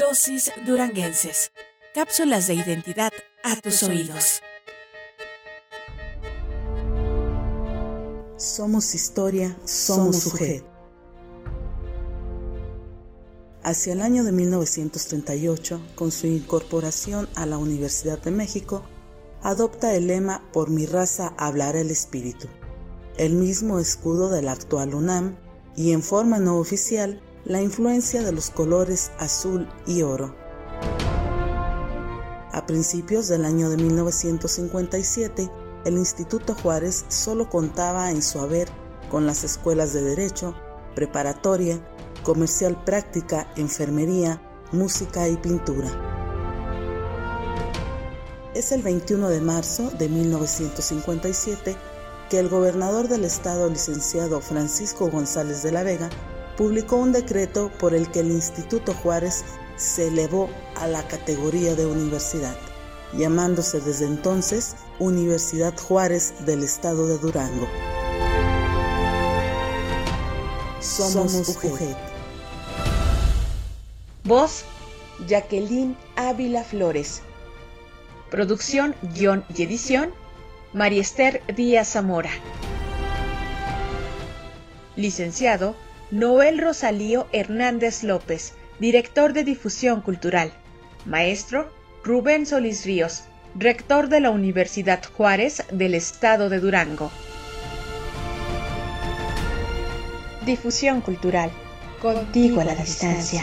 Dosis Duranguenses. Cápsulas de identidad a tus oídos. Somos historia, somos sujeto. Hacia el año de 1938, con su incorporación a la Universidad de México, adopta el lema Por mi raza hablará el espíritu, el mismo escudo del actual UNAM y en forma no oficial la influencia de los colores azul y oro. A principios del año de 1957, el Instituto Juárez solo contaba en su haber con las escuelas de Derecho, Preparatoria, Comercial Práctica, Enfermería, Música y Pintura. Es el 21 de marzo de 1957 que el gobernador del estado, licenciado Francisco González de la Vega, publicó un decreto por el que el Instituto Juárez se elevó a la categoría de universidad, llamándose desde entonces Universidad Juárez del Estado de Durango. Somos, Somos Voz, Jacqueline Ávila Flores. Producción, guion y edición, Mariester Díaz Zamora. Licenciado, Noel Rosalío Hernández López, director de difusión cultural. Maestro, Rubén Solís Ríos, rector de la Universidad Juárez del Estado de Durango. Difusión cultural. Contigo a la distancia.